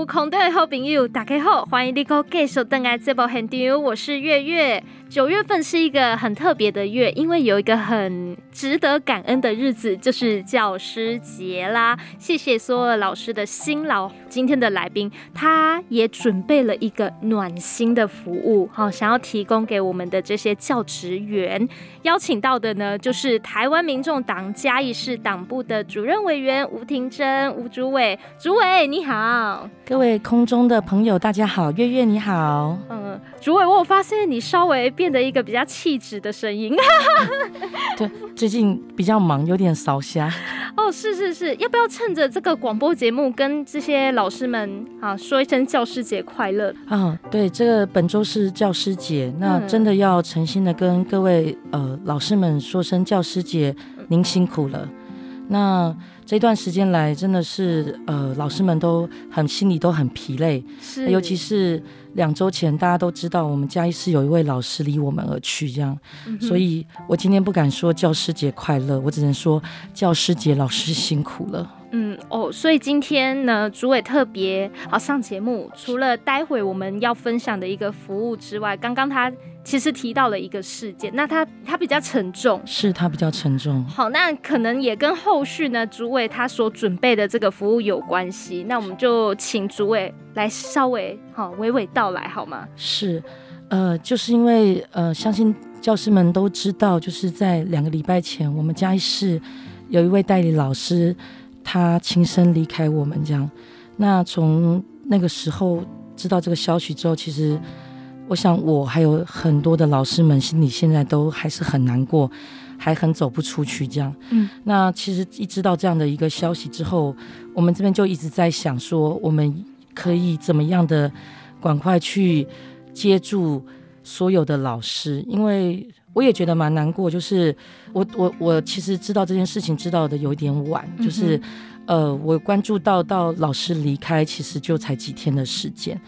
有空中的好朋友，大家好，欢迎你哥继续登来这部现场，我是月月。九月份是一个很特别的月，因为有一个很值得感恩的日子，就是教师节啦。谢谢所有老师的辛劳。今天的来宾，他也准备了一个暖心的服务，好，想要提供给我们的这些教职员。邀请到的呢，就是台湾民众党嘉义市党部的主任委员吴婷珍，吴主委，主委你好，各位空中的朋友大家好，月月你好，嗯，主委，我有发现你稍微变得一个比较气质的声音，对，最近比较忙，有点烧瞎。哦，是是是，要不要趁着这个广播节目跟这些老师们啊说一声教师节快乐？啊，对，这个本周是教师节，那真的要诚心的跟各位呃。老师们说声教师节，您辛苦了。那这段时间来，真的是呃，老师们都很心里都很疲累，是，尤其是两周前，大家都知道我们嘉义市有一位老师离我们而去，这样，嗯、所以我今天不敢说教师节快乐，我只能说教师节老师辛苦了。嗯哦，所以今天呢，主委特别好上节目，除了待会我们要分享的一个服务之外，刚刚他。其实提到了一个事件，那他他比较沉重，是他比较沉重。好，那可能也跟后续呢，主委他所准备的这个服务有关系。那我们就请主委来稍微好娓娓道来好吗？是，呃，就是因为呃，相信教师们都知道，就是在两个礼拜前，我们嘉义市有一位代理老师，他亲身离开我们这样。那从那个时候知道这个消息之后，其实。我想，我还有很多的老师们心里现在都还是很难过，还很走不出去这样。嗯，那其实一知道这样的一个消息之后，我们这边就一直在想说，我们可以怎么样的赶快去接住所有的老师，因为我也觉得蛮难过。就是我我我其实知道这件事情知道的有一点晚，就是呃，我关注到到老师离开，其实就才几天的时间。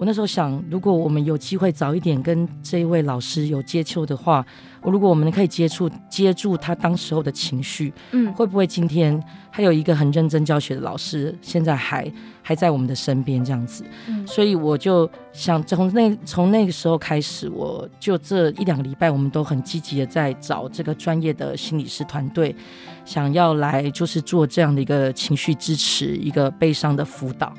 我那时候想，如果我们有机会早一点跟这一位老师有接触的话，我如果我们可以接触接住他当时候的情绪，嗯，会不会今天还有一个很认真教学的老师，现在还还在我们的身边这样子？嗯，所以我就想从那从那个时候开始，我就这一两个礼拜，我们都很积极的在找这个专业的心理师团队，想要来就是做这样的一个情绪支持，一个悲伤的辅导。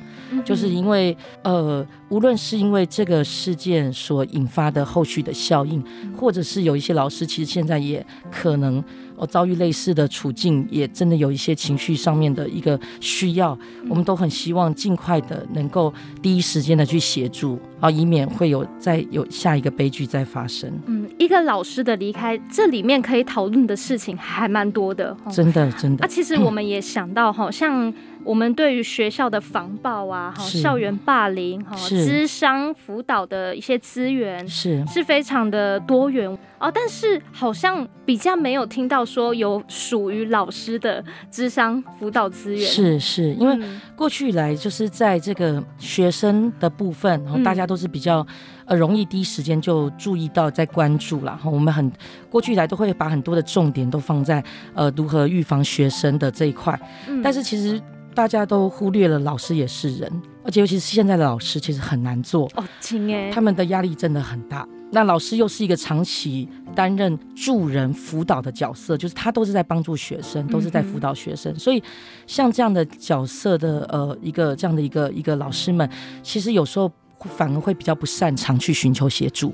就是因为，呃，无论是因为这个事件所引发的后续的效应，或者是有一些老师其实现在也可能。哦遭遇类似的处境，也真的有一些情绪上面的一个需要，我们都很希望尽快的能够第一时间的去协助，啊，以免会有再有下一个悲剧再发生。嗯，一个老师的离开，这里面可以讨论的事情还蛮多的，真的真的。啊，其实我们也想到，哈，像我们对于学校的防暴啊，哈，校园霸凌，哈，咨商辅导的一些资源是。是非常的多元。哦，但是好像比较没有听到说有属于老师的咨商辅导资源。是是，因为过去以来就是在这个学生的部分，然后大家都是比较呃容易第一时间就注意到在关注了。然后我们很过去以来都会把很多的重点都放在呃如何预防学生的这一块，但是其实大家都忽略了老师也是人，而且尤其是现在的老师其实很难做哦，亲哎，他们的压力真的很大。那老师又是一个长期担任助人辅导的角色，就是他都是在帮助学生，都是在辅导学生。所以像这样的角色的呃一个这样的一个一个老师们，其实有时候反而会比较不擅长去寻求协助，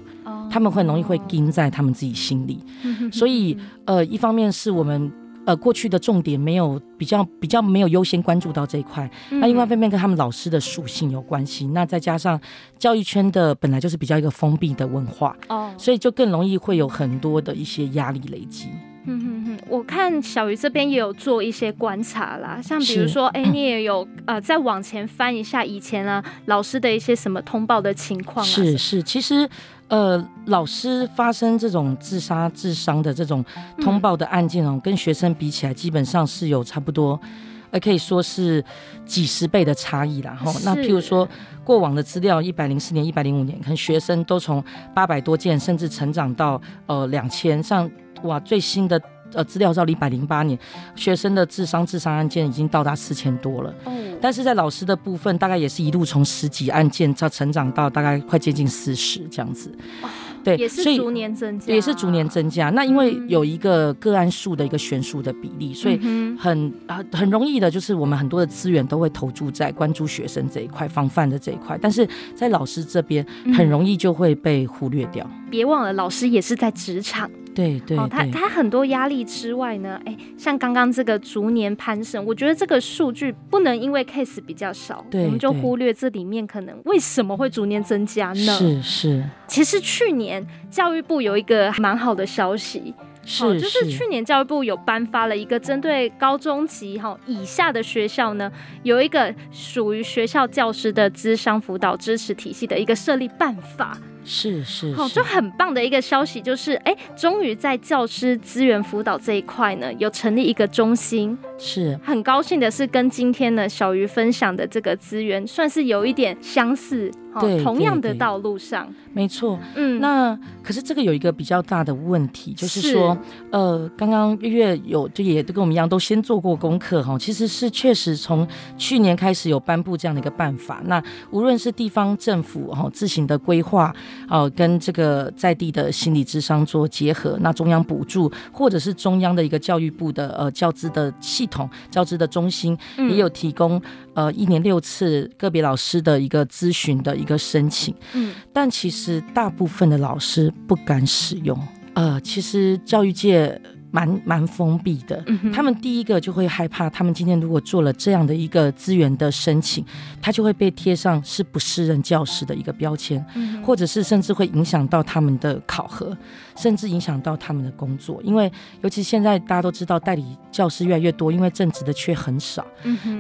他们会容易会盯在他们自己心里。所以呃一方面是我们。呃，过去的重点没有比较比较没有优先关注到这一块，那另外一方面跟他们老师的属性有关系，那再加上教育圈的本来就是比较一个封闭的文化，哦，所以就更容易会有很多的一些压力累积。嗯哼哼，我看小鱼这边也有做一些观察啦，像比如说，哎、欸，你也有呃再往前翻一下以前啊老师的一些什么通报的情况啊？是是，其实。呃，老师发生这种自杀、自伤的这种通报的案件哦，跟学生比起来，基本上是有差不多，呃，可以说是几十倍的差异啦。哈，那譬如说，过往的资料，一百零四年、一百零五年，可能学生都从八百多件，甚至成长到呃两千，像哇最新的呃资料照，一百零八年学生的智商智商案件已经到达四千多了。哦，但是在老师的部分，大概也是一路从十几案件到成长到大概快接近四十这样子。哦对，也是逐年增加，也是逐年增加。那因为有一个个案数的一个悬殊的比例，所以很很很容易的，就是我们很多的资源都会投注在关注学生这一块、防范的这一块，但是在老师这边很容易就会被忽略掉。别忘了，老师也是在职场。对对，哦，他他很多压力之外呢，哎，像刚刚这个逐年攀升，我觉得这个数据不能因为 case 比较少，我们就忽略这里面可能为什么会逐年增加呢？是是，其实去年教育部有一个蛮好的消息，是，哦，就是去年教育部有颁发了一个针对高中级哈以下的学校呢，有一个属于学校教师的资商辅导支持体系的一个设立办法。是是，好，就很棒的一个消息，就是哎，终于在教师资源辅导这一块呢，有成立一个中心。是，很高兴的是，跟今天呢小鱼分享的这个资源，算是有一点相似。对，同样的道路上，没错。嗯，那可是这个有一个比较大的问题，就是说，是呃，刚刚月月有就也都跟我们一样，都先做过功课哈。其实是确实从去年开始有颁布这样的一个办法。那无论是地方政府哈自行的规划，哦，跟这个在地的心理智商做结合，那中央补助，或者是中央的一个教育部的呃教资的系统、教资的中心，也有提供。呃，一年六次个别老师的一个咨询的一个申请，嗯，但其实大部分的老师不敢使用。呃，其实教育界。蛮蛮封闭的，他们第一个就会害怕，他们今天如果做了这样的一个资源的申请，他就会被贴上是不适任教师的一个标签，或者是甚至会影响到他们的考核，甚至影响到他们的工作。因为尤其现在大家都知道代理教师越来越多，因为正职的却很少，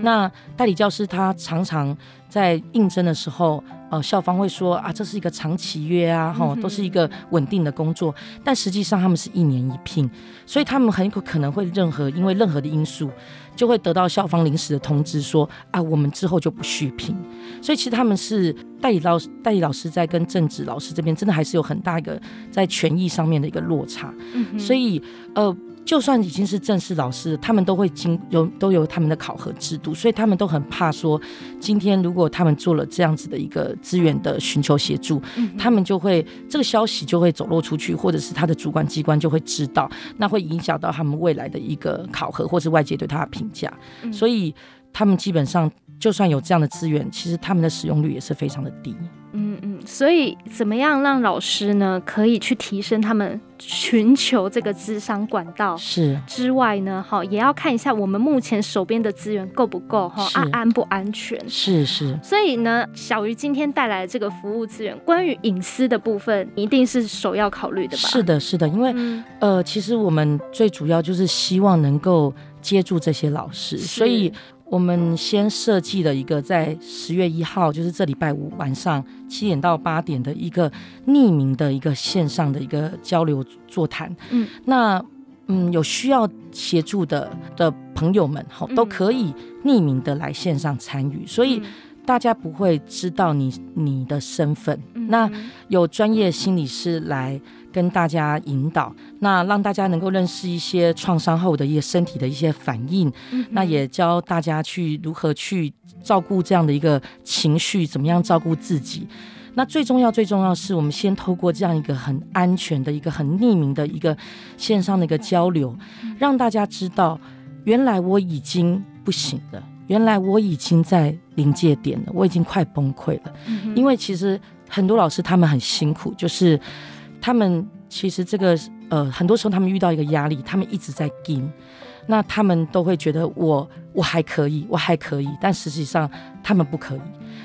那代理教师他常常在应征的时候。呃，校方会说啊，这是一个长期约啊，哈，都是一个稳定的工作。但实际上他们是一年一聘，所以他们很有可能会任何因为任何的因素，就会得到校方临时的通知说啊，我们之后就不续聘。所以其实他们是代理老师，代理老师在跟正职老师这边真的还是有很大一个在权益上面的一个落差。所以呃。就算已经是正式老师，他们都会经有都有他们的考核制度，所以他们都很怕说，今天如果他们做了这样子的一个资源的寻求协助，嗯、他们就会这个消息就会走漏出去，或者是他的主管机关就会知道，那会影响到他们未来的一个考核，或是外界对他的评价，嗯、所以他们基本上就算有这样的资源，其实他们的使用率也是非常的低。嗯嗯，所以怎么样让老师呢可以去提升他们寻求这个资商管道是之外呢？哈，也要看一下我们目前手边的资源够不够哈，安安不安全？是是。所以呢，小鱼今天带来的这个服务资源，关于隐私的部分，一定是首要考虑的吧？是的，是的，因为、嗯、呃，其实我们最主要就是希望能够接住这些老师，所以。我们先设计了一个在十月一号，就是这礼拜五晚上七点到八点的一个匿名的一个线上的一个交流座谈。嗯，那嗯有需要协助的的朋友们，哈，都可以匿名的来线上参与，所以大家不会知道你你的身份。那有专业心理师来。跟大家引导，那让大家能够认识一些创伤后的一些身体的一些反应，嗯、那也教大家去如何去照顾这样的一个情绪，怎么样照顾自己。那最重要、最重要是我们先透过这样一个很安全的一个很匿名的一个线上的一个交流，让大家知道，原来我已经不行了，原来我已经在临界点了，我已经快崩溃了。嗯、因为其实很多老师他们很辛苦，就是。他们其实这个呃，很多时候他们遇到一个压力，他们一直在撑，那他们都会觉得我我还可以，我还可以，但实际上他们不可以，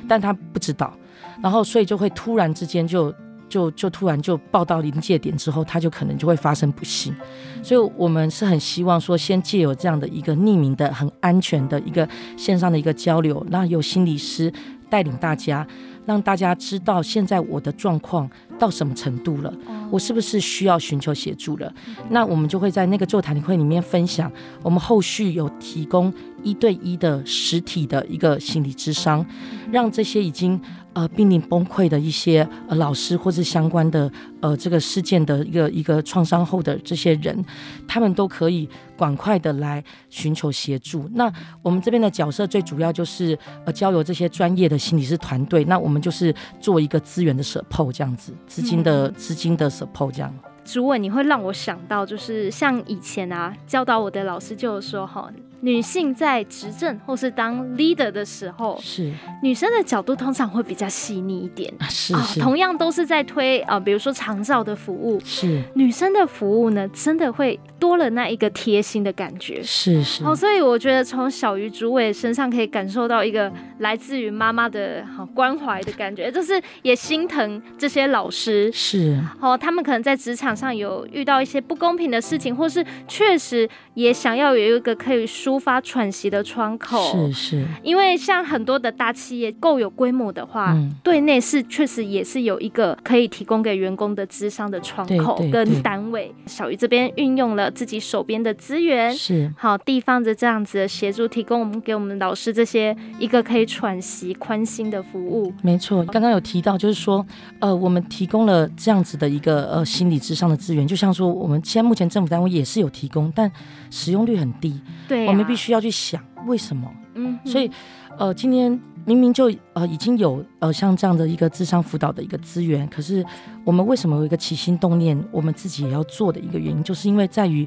但他不知道，然后所以就会突然之间就就就突然就爆到临界点之后，他就可能就会发生不幸，所以我们是很希望说，先借有这样的一个匿名的、很安全的一个线上的一个交流，那有心理师带领大家。让大家知道现在我的状况到什么程度了，我是不是需要寻求协助了？那我们就会在那个座谈会里面分享，我们后续有提供一对一的实体的一个心理智商，让这些已经。呃，濒临崩溃的一些呃老师，或是相关的呃这个事件的一个一个创伤后的这些人，他们都可以赶快的来寻求协助。那我们这边的角色最主要就是呃交由这些专业的心理师团队，那我们就是做一个资源的 support 这样子，资金的资金的 support 这样。主委，你会让我想到，就是像以前啊，教导我的老师就说哈，女性在执政或是当 leader 的时候，是女生的角度通常会比较细腻一点。是，是、哦，同样都是在推啊、呃，比如说长照的服务，是女生的服务呢，真的会多了那一个贴心的感觉。是是。哦，所以我觉得从小鱼主委身上可以感受到一个来自于妈妈的好关怀的感觉，就是也心疼这些老师。是。哦，他们可能在职场。上有遇到一些不公平的事情，或是确实也想要有一个可以抒发喘息的窗口。是是，因为像很多的大企业够有规模的话，嗯、对内是确实也是有一个可以提供给员工的智商的窗口跟单位。小鱼这边运用了自己手边的资源，是好地方的这样子的协助，提供我们给我们老师这些一个可以喘息宽心的服务。没错，刚刚有提到就是说，呃，我们提供了这样子的一个呃心理智商的资源，就像说我们现在目前政府单位也是有提供，但使用率很低。对、啊，我们必须要去想为什么。嗯，所以呃，今天明明就呃已经有呃像这样的一个智商辅导的一个资源，可是我们为什么有一个起心动念，我们自己也要做的一个原因，就是因为在于，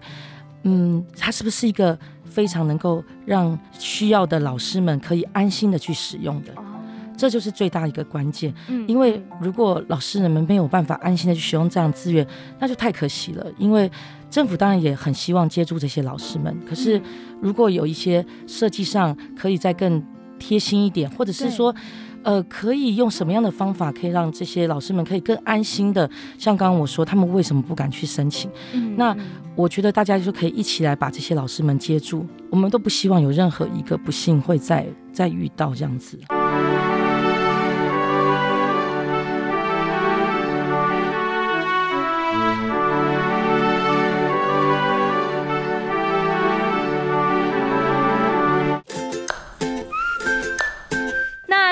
嗯，它是不是一个非常能够让需要的老师们可以安心的去使用的。这就是最大一个关键，因为如果老师人们没有办法安心的去使用这样资源，那就太可惜了。因为政府当然也很希望接住这些老师们，可是如果有一些设计上可以再更贴心一点，或者是说，呃，可以用什么样的方法可以让这些老师们可以更安心的，像刚刚我说，他们为什么不敢去申请？那我觉得大家就可以一起来把这些老师们接住，我们都不希望有任何一个不幸会再再遇到这样子。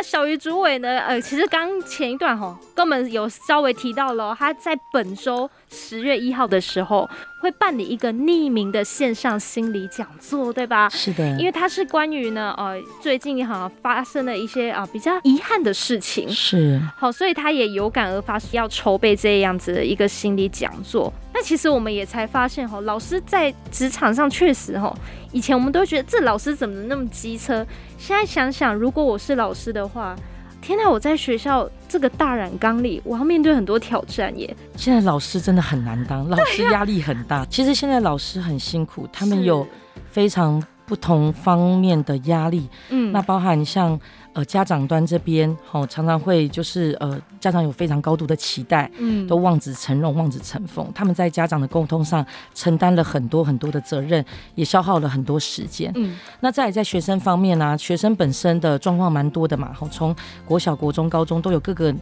小鱼主委呢？呃，其实刚前一段哈，跟我们有稍微提到了，他在本周十月一号的时候会办理一个匿名的线上心理讲座，对吧？是的，因为他是关于呢，呃，最近哈发生了一些啊比较遗憾的事情，是好，所以他也有感而发，要筹备这样子的一个心理讲座。那其实我们也才发现哈，老师在职场上确实哈，以前我们都觉得这老师怎么那么机车，现在想想，如果我是老师的话，天哪，我在学校这个大染缸里，我要面对很多挑战耶。现在老师真的很难当，老师压力很大。其实现在老师很辛苦，他们有非常不同方面的压力。嗯，那包含像。呃，家长端这边，哦，常常会就是呃，家长有非常高度的期待，嗯，都望子成龙、望子成凤。他们在家长的沟通上承担了很多很多的责任，也消耗了很多时间。嗯，那再在学生方面呢、啊，学生本身的状况蛮多的嘛，好，从国小、国中、高中都有各个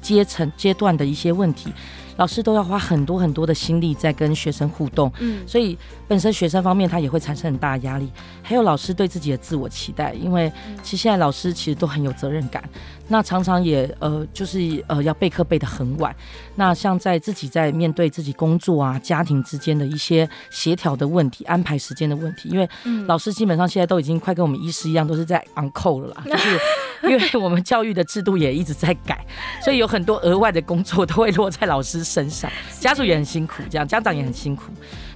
阶层阶段的一些问题。老师都要花很多很多的心力在跟学生互动，嗯，所以本身学生方面他也会产生很大的压力，还有老师对自己的自我期待，因为其实现在老师其实都很有责任感，那常常也呃就是呃要备课备得很晚，那像在自己在面对自己工作啊、家庭之间的一些协调的问题、安排时间的问题，因为老师基本上现在都已经快跟我们医师一样，都是在 on call 了啦，就是因为我们教育的制度也一直在改，所以有很多额外的工作都会落在老师身上，家属也很辛苦，这样家长也很辛苦。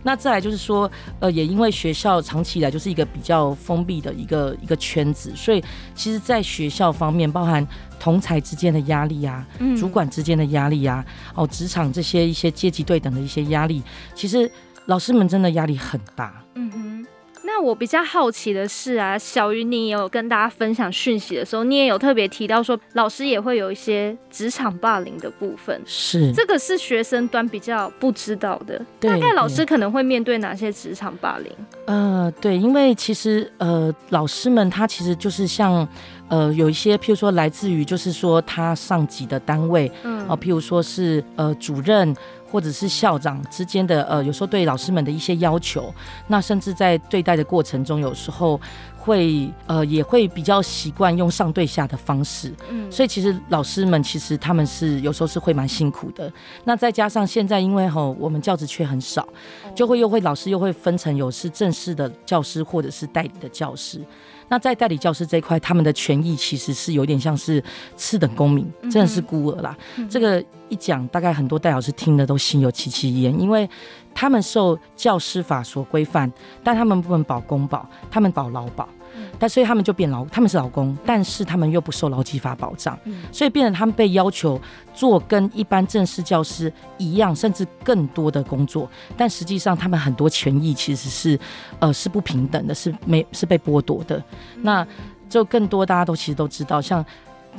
那再来就是说，呃，也因为学校长期以来就是一个比较封闭的一个一个圈子，所以其实，在学校方面，包含同才之间的压力啊，主管之间的压力啊，哦，职场这些一些阶级对等的一些压力，其实老师们真的压力很大。嗯哼。那那我比较好奇的是啊，小鱼你有跟大家分享讯息的时候，你也有特别提到说，老师也会有一些职场霸凌的部分。是，这个是学生端比较不知道的。大概老师可能会面对哪些职场霸凌？呃，对，因为其实呃，老师们他其实就是像呃，有一些譬如说来自于就是说他上级的单位，嗯，哦、呃，譬如说是呃主任。或者是校长之间的呃，有时候对老师们的一些要求，那甚至在对待的过程中，有时候会呃也会比较习惯用上对下的方式，嗯，所以其实老师们其实他们是有时候是会蛮辛苦的。那再加上现在因为吼我们教职缺很少，就会又会老师又会分成有是正式的教师或者是代理的教师。那在代理教师这一块，他们的权益其实是有点像是次等公民，真的是孤儿啦。嗯、这个一讲，大概很多代老师听的都心有戚戚焉，因为他们受教师法所规范，但他们不能保公保，他们保劳保。但所以他们就变劳，他们是劳工，但是他们又不受劳基法保障，所以变得他们被要求做跟一般正式教师一样，甚至更多的工作。但实际上，他们很多权益其实是，呃，是不平等的，是没是被剥夺的。那就更多大家都其实都知道，像。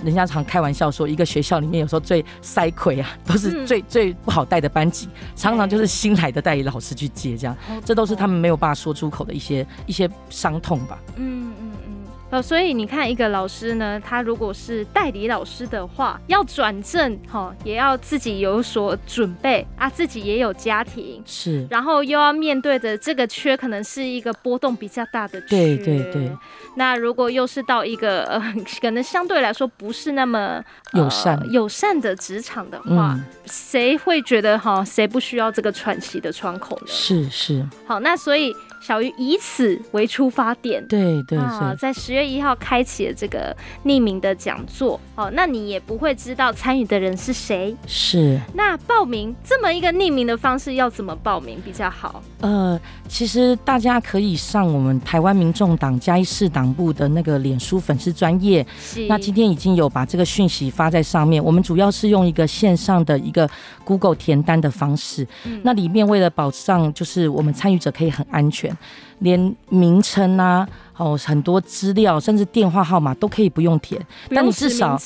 人家常开玩笑说，一个学校里面有时候最塞亏啊，都是最最不好带的班级，常常就是新来的代理老师去接，这样，这都是他们没有办法说出口的一些一些伤痛吧。嗯嗯。哦，所以你看，一个老师呢，他如果是代理老师的话，要转正哈，也要自己有所准备啊，自己也有家庭，是，然后又要面对着这个缺，可能是一个波动比较大的缺。对对对。那如果又是到一个呃，可能相对来说不是那么、呃、友善友善的职场的话，谁、嗯、会觉得哈，谁不需要这个喘息的窗口呢？是是。好，那所以。小鱼以此为出发点，对对啊，在十月一号开启了这个匿名的讲座。哦，那你也不会知道参与的人是谁。是。那报名这么一个匿名的方式要怎么报名比较好？呃，其实大家可以上我们台湾民众党嘉义市党部的那个脸书粉丝专业。是。那今天已经有把这个讯息发在上面。我们主要是用一个线上的一个 Google 填单的方式。嗯。那里面为了保障，就是我们参与者可以很安全。连名称啊，哦，很多资料，甚至电话号码都可以不用填，但你至少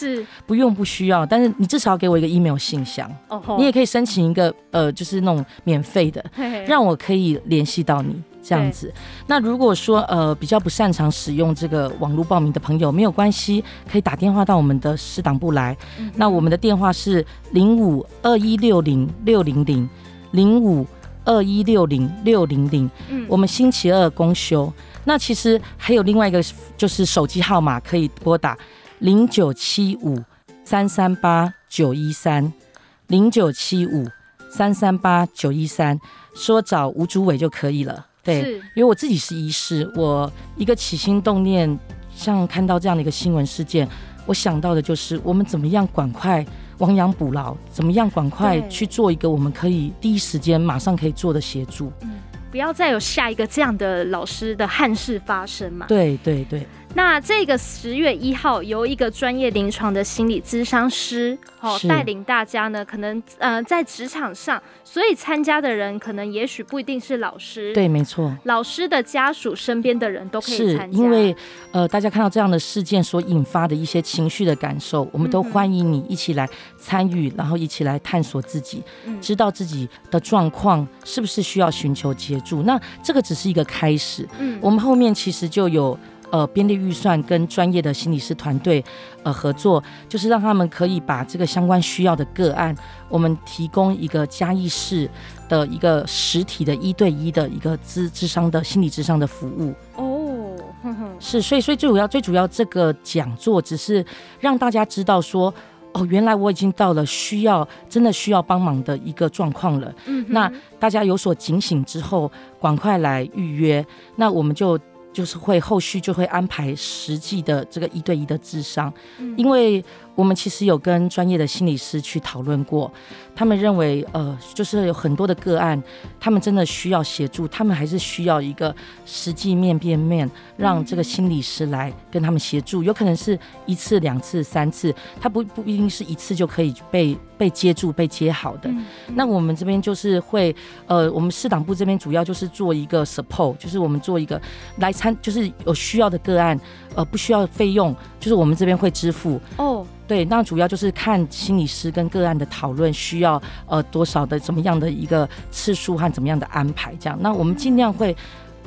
不用不需要，但是你至少要给我一个 email 信箱，你也可以申请一个呃，就是那种免费的，让我可以联系到你这样子。那如果说呃比较不擅长使用这个网络报名的朋友，没有关系，可以打电话到我们的市党部来。那我们的电话是零五二一六零六零零零五。二一六零六零零，我们星期二公休。那其实还有另外一个，就是手机号码可以拨打零九七五三三八九一三零九七五三三八九一三，说找吴主委就可以了。对，因为我自己是医师，我一个起心动念，像看到这样的一个新闻事件，我想到的就是我们怎么样赶快。亡羊补牢，怎么样？赶快去做一个我们可以第一时间马上可以做的协助。嗯，不要再有下一个这样的老师的憾事发生嘛。对对对。那这个十月一号，由一个专业临床的心理咨商师，哦，带领大家呢，可能呃在职场上，所以参加的人可能也许不一定是老师，对，没错，老师的家属身边的人都可以参加，因为呃大家看到这样的事件所引发的一些情绪的感受，我们都欢迎你一起来参与，然后一起来探索自己，知道自己的状况是不是需要寻求协助。那这个只是一个开始，嗯，我们后面其实就有。呃，编列预算跟专业的心理师团队呃合作，就是让他们可以把这个相关需要的个案，我们提供一个嘉义市的一个实体的一对一的一个智智商的心理智商的服务。哦，是，所以所以最主要最主要这个讲座只是让大家知道说，哦，原来我已经到了需要真的需要帮忙的一个状况了。嗯，那大家有所警醒之后，赶快来预约，那我们就。就是会后续就会安排实际的这个一对一的智商，因为我们其实有跟专业的心理师去讨论过，他们认为呃，就是有很多的个案，他们真的需要协助，他们还是需要一个实际面变面，让这个心理师来跟他们协助，有可能是一次、两次、三次，他不不一定是一次就可以被被接住、被接好的。那我们这边就是会，呃，我们市党部这边主要就是做一个 support，就是我们做一个来参，就是有需要的个案，呃，不需要费用，就是我们这边会支付。哦，对，那主要就是看心理师跟个案的讨论需要呃多少的怎么样的一个次数和怎么样的安排这样。那我们尽量会。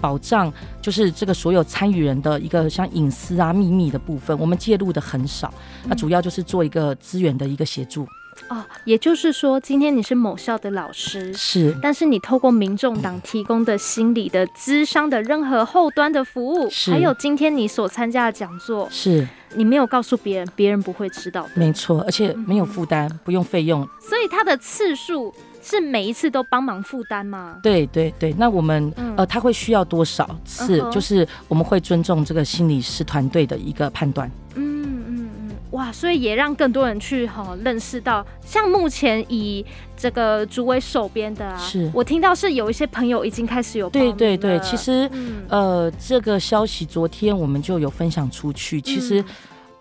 保障就是这个所有参与人的一个像隐私啊、秘密的部分，我们介入的很少。那主要就是做一个资源的一个协助。哦，也就是说，今天你是某校的老师，是，但是你透过民众党提供的心理的咨商的任何后端的服务，是，还有今天你所参加的讲座，是你没有告诉别人，别人不会知道的。没错，而且没有负担，嗯、不用费用。所以它的次数。是每一次都帮忙负担吗？对对对，那我们、嗯、呃，他会需要多少次？嗯、就是我们会尊重这个心理师团队的一个判断。嗯，哇，所以也让更多人去哈、哦、认识到，像目前以这个主委手边的啊，是我听到是有一些朋友已经开始有。对对对，其实、嗯、呃，这个消息昨天我们就有分享出去，其实。嗯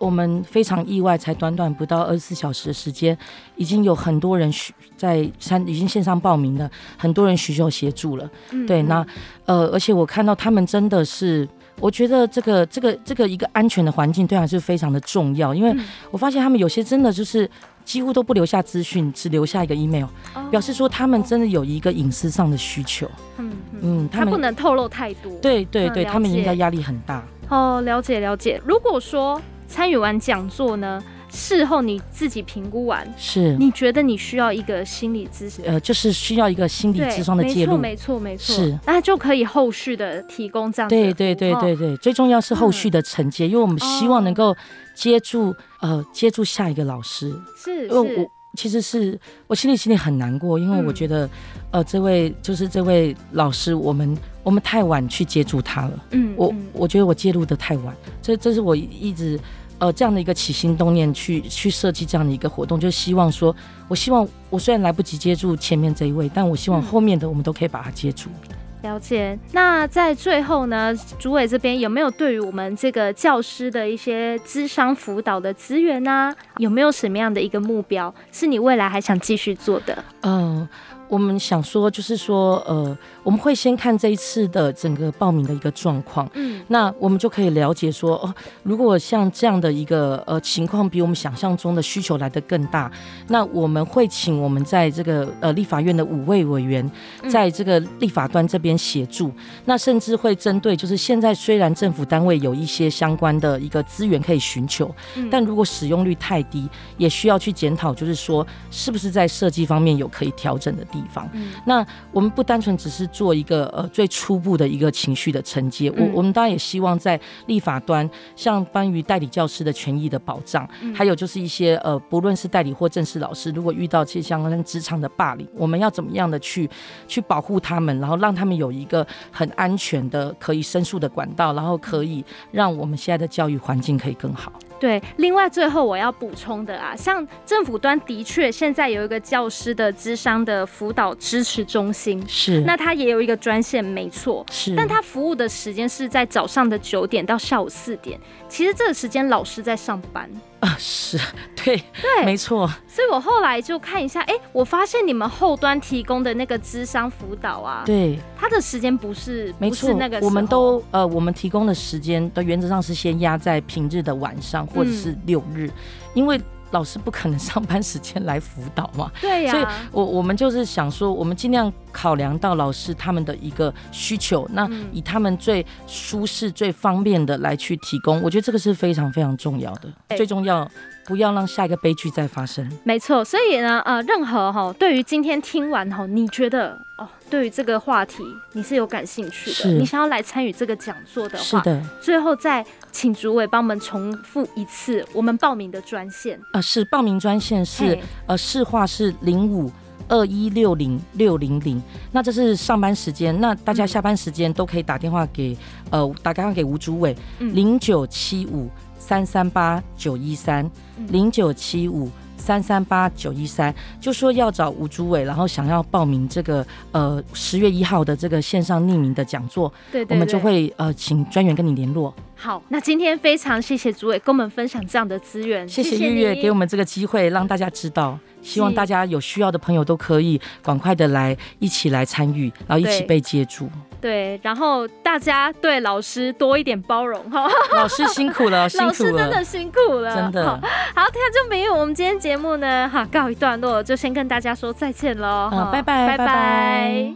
我们非常意外，才短短不到二十四小时的时间，已经有很多人需在参已经线上报名了，很多人寻求协助了。嗯、对，那呃，而且我看到他们真的是，我觉得这个这个这个一个安全的环境对他是非常的重要，因为我发现他们有些真的就是几乎都不留下资讯，只留下一个 email，、哦、表示说他们真的有一个隐私上的需求。嗯嗯，他不能透露太多。对对对，嗯、他们应该压力很大。哦，了解了解。如果说。参与完讲座呢，事后你自己评估完，是。你觉得你需要一个心理咨询，呃，就是需要一个心理咨商的介入，没错没错是，那就可以后续的提供这样子。对对对对对，最重要是后续的承接，嗯、因为我们希望能够接住、哦、呃接住下一个老师，是，因为我其实是我心里心里很难过，因为我觉得、嗯、呃这位就是这位老师，我们我们太晚去接住他了，嗯，我我觉得我介入的太晚，这这是我一直。呃，这样的一个起心动念去去设计这样的一个活动，就希望说，我希望我虽然来不及接住前面这一位，但我希望后面的我们都可以把它接住。嗯。了解。那在最后呢，主委这边有没有对于我们这个教师的一些资商辅导的资源呢？啊？有没有什么样的一个目标，是你未来还想继续做的？嗯、呃。我们想说，就是说，呃，我们会先看这一次的整个报名的一个状况，嗯，那我们就可以了解说，哦，如果像这样的一个呃情况比我们想象中的需求来得更大，那我们会请我们在这个呃立法院的五位委员，在这个立法端这边协助，嗯，那甚至会针对就是现在虽然政府单位有一些相关的一个资源可以寻求，嗯，但如果使用率太低，也需要去检讨，就是说是不是在设计方面有可以调整的地方。嗯，那我们不单纯只是做一个呃最初步的一个情绪的承接，我我们当然也希望在立法端，像关于代理教师的权益的保障，还有就是一些呃不论是代理或正式老师，如果遇到这些相关职场的霸凌，我们要怎么样的去去保护他们，然后让他们有一个很安全的可以申诉的管道，然后可以让我们现在的教育环境可以更好。对，另外最后我要补充的啊，像政府端的确现在有一个教师的智商的辅导支持中心，是，那他也有一个专线，没错，是，但他服务的时间是在早上的九点到下午四点，其实这个时间老师在上班。啊，是 对对，没错。所以我后来就看一下，哎、欸，我发现你们后端提供的那个智商辅导啊，对，他的时间不是，没错，那个我们都呃，我们提供的时间的原则上是先压在平日的晚上或者是六日，嗯、因为。老师不可能上班时间来辅导嘛？对呀、啊。所以我我们就是想说，我们尽量考量到老师他们的一个需求，那以他们最舒适、最方便的来去提供。我觉得这个是非常非常重要的，最重要。不要让下一个悲剧再发生。没错，所以呢，呃，任何哈，对于今天听完哈，你觉得哦，对于这个话题你是有感兴趣的，你想要来参与这个讲座的话，是的。最后再请主委帮我们重复一次我们报名的专线啊、呃，是报名专线是呃市话是零五二一六零六零零，那这是上班时间，那大家下班时间都可以打电话给呃打电话给吴主委零九七五。三三八九一三零九七五三三八九一三，就说要找吴主委，然后想要报名这个呃十月一号的这个线上匿名的讲座，对，对，对，我们就会呃请专员跟你联络。好，那今天非常谢谢主委跟我们分享这样的资源，谢谢月月给我们这个机会让大家知道。希望大家有需要的朋友都可以赶快的来一起来参与，然后一起被接住。对，然后大家对老师多一点包容哈。老师辛苦了，辛苦了，老师真的辛苦了，真的。好，那就没有，我们今天节目呢，哈，告一段落，就先跟大家说再见喽。好，拜拜，拜拜。